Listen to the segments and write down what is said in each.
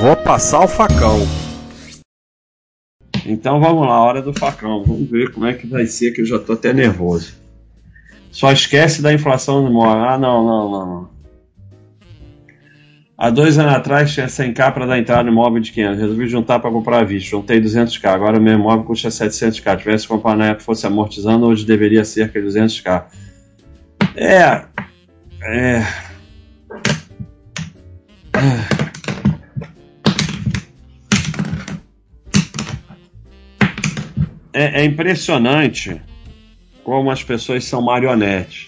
Vou passar o facão. Então vamos lá, hora do facão. Vamos ver como é que vai ser, que eu já tô até nervoso. Só esquece da inflação do imóvel. Ah, não, não, não. Há dois anos atrás tinha 100k para dar entrada no imóvel de 500. Resolvi juntar para comprar a vista. Juntei 200k. Agora o meu imóvel custa 700k. Tivesse comprar na época fosse amortizando, hoje deveria cerca de 200k. É. É. É, é impressionante como as pessoas são marionetes.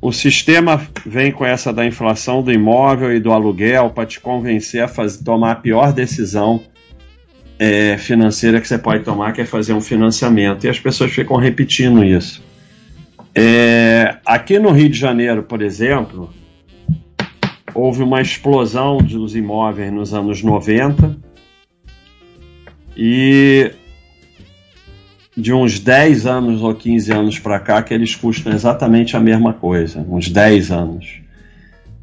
O sistema vem com essa da inflação do imóvel e do aluguel para te convencer a fazer, tomar a pior decisão é, financeira que você pode tomar, que é fazer um financiamento. E as pessoas ficam repetindo isso. É, aqui no Rio de Janeiro, por exemplo, houve uma explosão dos imóveis nos anos 90 e de uns 10 anos ou 15 anos para cá que eles custam exatamente a mesma coisa, uns 10 anos.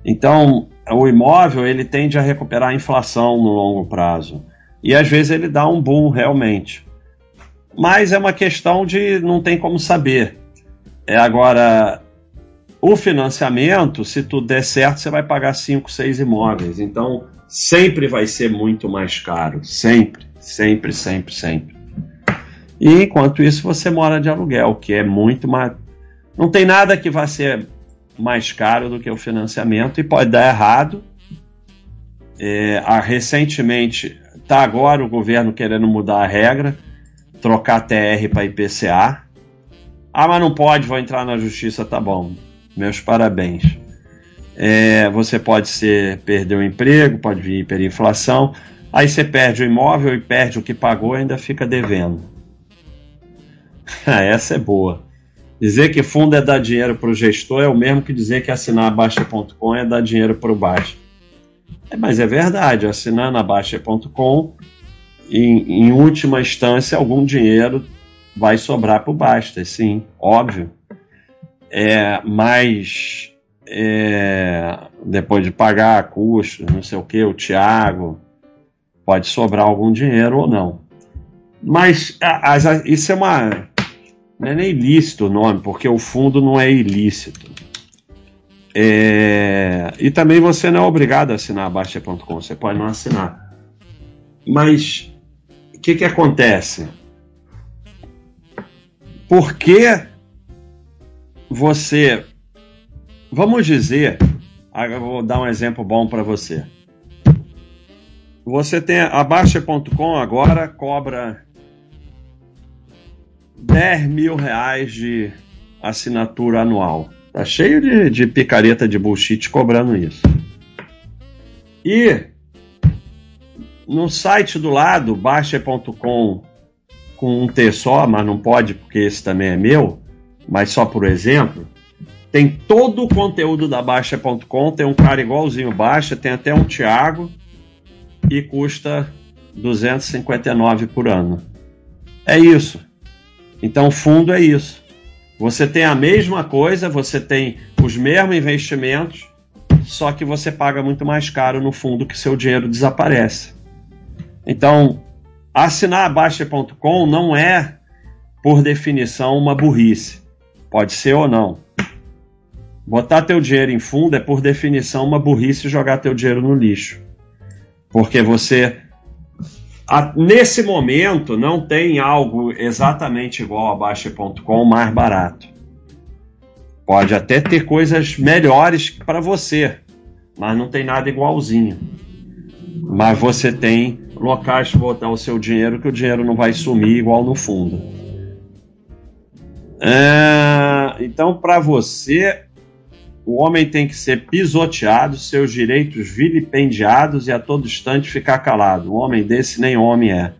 Então, o imóvel ele tende a recuperar a inflação no longo prazo. E às vezes ele dá um boom realmente. Mas é uma questão de não tem como saber. É agora o financiamento, se tudo der certo, você vai pagar 5, 6 imóveis. Então, sempre vai ser muito mais caro, sempre, sempre, sempre, sempre. E enquanto isso você mora de aluguel, que é muito mais. Não tem nada que vá ser mais caro do que o financiamento e pode dar errado. É, a, recentemente está agora o governo querendo mudar a regra, trocar TR para IPCA. Ah, mas não pode, vou entrar na justiça, tá bom. Meus parabéns. É, você pode ser perder o emprego, pode vir hiperinflação. Aí você perde o imóvel e perde o que pagou e ainda fica devendo. Ah, essa é boa. Dizer que fundo é dar dinheiro para o gestor é o mesmo que dizer que assinar a Baixa.com é dar dinheiro para o Baixa. É, mas é verdade, assinar na Baixa.com, em, em última instância, algum dinheiro vai sobrar para o Basta, sim, óbvio. É, mas é, depois de pagar custos, não sei o que, o Thiago, pode sobrar algum dinheiro ou não. Mas a, a, isso é uma não é nem ilícito o nome, porque o fundo não é ilícito. É... E também você não é obrigado a assinar a Baixa.com, você pode não assinar. Mas o que, que acontece? Por que você. Vamos dizer. Eu vou dar um exemplo bom para você. Você tem a Baixa.com agora cobra 10 mil reais de assinatura anual. Tá cheio de, de picareta de bullshit cobrando isso. E no site do lado, baixa.com com um T só, mas não pode porque esse também é meu, mas só por exemplo, tem todo o conteúdo da Baixa.com, tem um cara igualzinho Baixa, tem até um Thiago e custa 259 por ano. É isso. Então, fundo é isso. Você tem a mesma coisa, você tem os mesmos investimentos, só que você paga muito mais caro no fundo que seu dinheiro desaparece. Então, assinar a Baixa.com não é, por definição, uma burrice. Pode ser ou não. Botar teu dinheiro em fundo é, por definição, uma burrice jogar teu dinheiro no lixo. Porque você a, nesse momento não tem algo exatamente igual a Baixa.com mais barato. Pode até ter coisas melhores para você, mas não tem nada igualzinho. Mas você tem locais para botar o seu dinheiro que o dinheiro não vai sumir igual no fundo. É, então, para você, o homem tem que ser pisoteado, seus direitos vilipendiados e a todo instante ficar calado. Um homem desse nem homem é.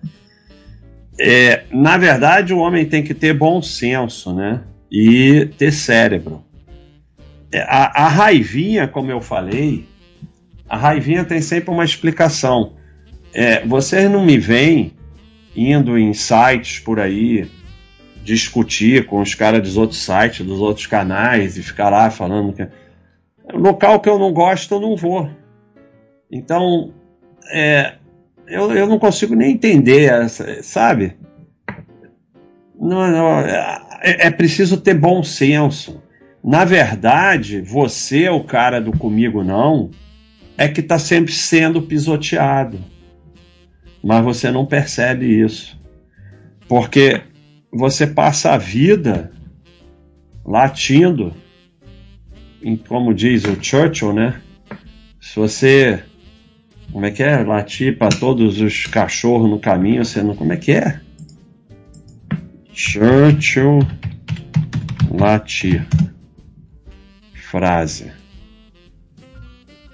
é. Na verdade, o homem tem que ter bom senso, né? E ter cérebro. É, a, a raivinha, como eu falei, a raivinha tem sempre uma explicação. É, vocês não me veem indo em sites por aí discutir com os caras dos outros sites, dos outros canais e ficar lá falando que local que eu não gosto eu não vou. Então, é, eu, eu não consigo nem entender, essa, sabe? Não, não, é, é preciso ter bom senso. Na verdade, você, o cara do comigo não, é que está sempre sendo pisoteado. Mas você não percebe isso. Porque você passa a vida latindo, em, como diz o Churchill, né? Se você. Como é que é? Latir para todos os cachorros no caminho, você não. Como é que é? Churchill latir. Frase.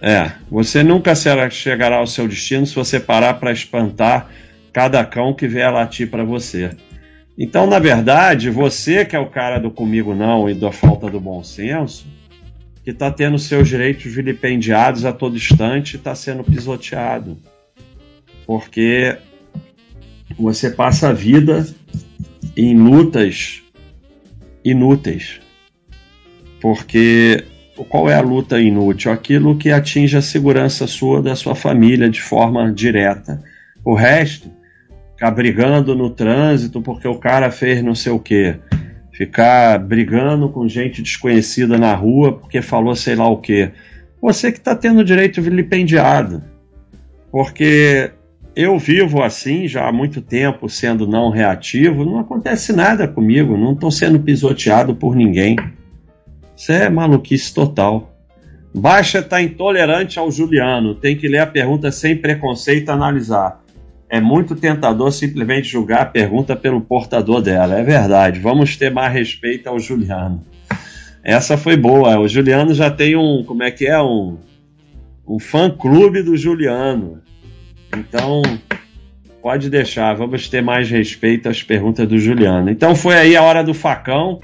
É, você nunca chegará ao seu destino se você parar para espantar cada cão que vier latir para você. Então, na verdade, você que é o cara do comigo não e da falta do bom senso, que está tendo seus direitos vilipendiados a todo instante está sendo pisoteado. Porque você passa a vida em lutas inúteis. Porque qual é a luta inútil? Aquilo que atinge a segurança sua, da sua família, de forma direta. O resto ficar brigando no trânsito porque o cara fez não sei o quê, ficar brigando com gente desconhecida na rua porque falou sei lá o quê. Você que está tendo direito vilipendiado. Porque eu vivo assim já há muito tempo, sendo não reativo, não acontece nada comigo, não estou sendo pisoteado por ninguém. Isso é maluquice total. Baixa está intolerante ao Juliano, tem que ler a pergunta sem preconceito e analisar é muito tentador simplesmente julgar a pergunta pelo portador dela. É verdade. Vamos ter mais respeito ao Juliano. Essa foi boa. O Juliano já tem um, como é que é, um, um fã clube do Juliano. Então, pode deixar. Vamos ter mais respeito às perguntas do Juliano. Então foi aí a hora do facão.